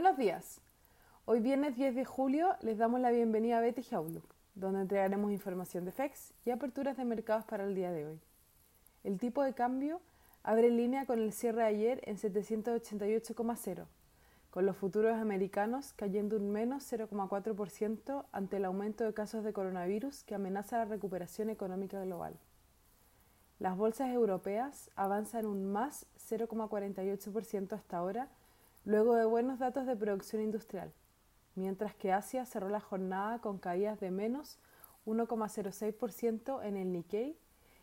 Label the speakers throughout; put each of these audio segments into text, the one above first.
Speaker 1: Buenos días. Hoy viernes 10 de julio les damos la bienvenida a Betty Outlook, donde entregaremos información de FEX y aperturas de mercados para el día de hoy. El tipo de cambio abre en línea con el cierre de ayer en 788,0, con los futuros americanos cayendo un menos 0,4% ante el aumento de casos de coronavirus que amenaza la recuperación económica global. Las bolsas europeas avanzan un más 0,48% hasta ahora, luego de buenos datos de producción industrial, mientras que Asia cerró la jornada con caídas de menos 1,06% en el Nikkei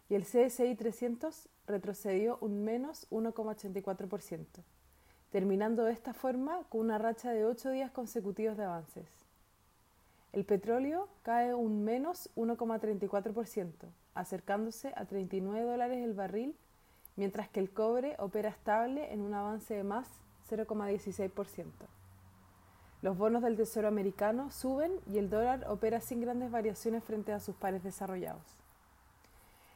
Speaker 1: y el CSI 300 retrocedió un menos 1,84%, terminando de esta forma con una racha de 8 días consecutivos de avances. El petróleo cae un menos 1,34%, acercándose a 39 dólares el barril, mientras que el cobre opera estable en un avance de más 0,16%. Los bonos del Tesoro americano suben y el dólar opera sin grandes variaciones frente a sus pares desarrollados.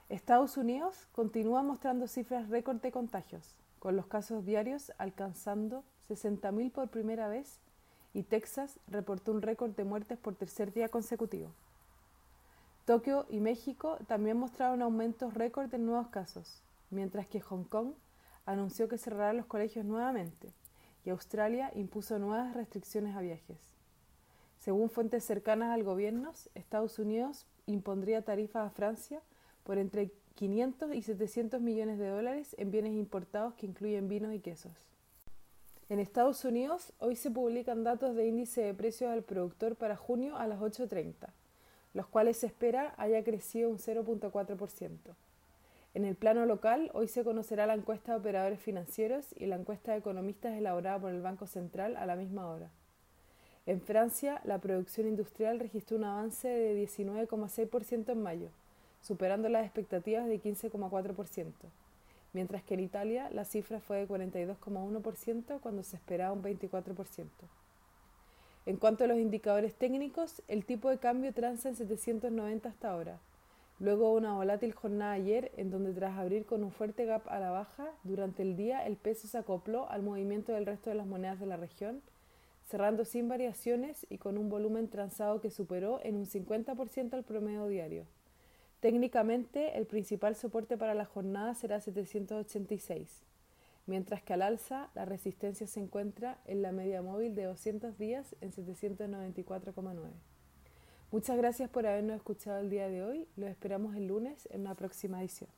Speaker 1: Estados Unidos continúa mostrando cifras récord de contagios, con los casos diarios alcanzando 60.000 por primera vez y Texas reportó un récord de muertes por tercer día consecutivo. Tokio y México también mostraron aumentos récord en nuevos casos, mientras que Hong Kong anunció que cerrará los colegios nuevamente y Australia impuso nuevas restricciones a viajes. Según fuentes cercanas al gobierno, Estados Unidos impondría tarifas a Francia por entre 500 y 700 millones de dólares en bienes importados que incluyen vinos y quesos. En Estados Unidos, hoy se publican datos de índice de precios al productor para junio a las 8.30 los cuales se espera haya crecido un 0.4%. En el plano local, hoy se conocerá la encuesta de operadores financieros y la encuesta de economistas elaborada por el Banco Central a la misma hora. En Francia, la producción industrial registró un avance de 19,6% en mayo, superando las expectativas de 15,4%, mientras que en Italia la cifra fue de 42,1% cuando se esperaba un 24%. En cuanto a los indicadores técnicos, el tipo de cambio transa en 790 hasta ahora. Luego una volátil jornada ayer en donde tras abrir con un fuerte gap a la baja, durante el día el peso se acopló al movimiento del resto de las monedas de la región, cerrando sin variaciones y con un volumen transado que superó en un 50% al promedio diario. Técnicamente, el principal soporte para la jornada será 786 mientras que al alza la resistencia se encuentra en la media móvil de 200 días en 794,9. Muchas gracias por habernos escuchado el día de hoy. Los esperamos el lunes en una próxima edición.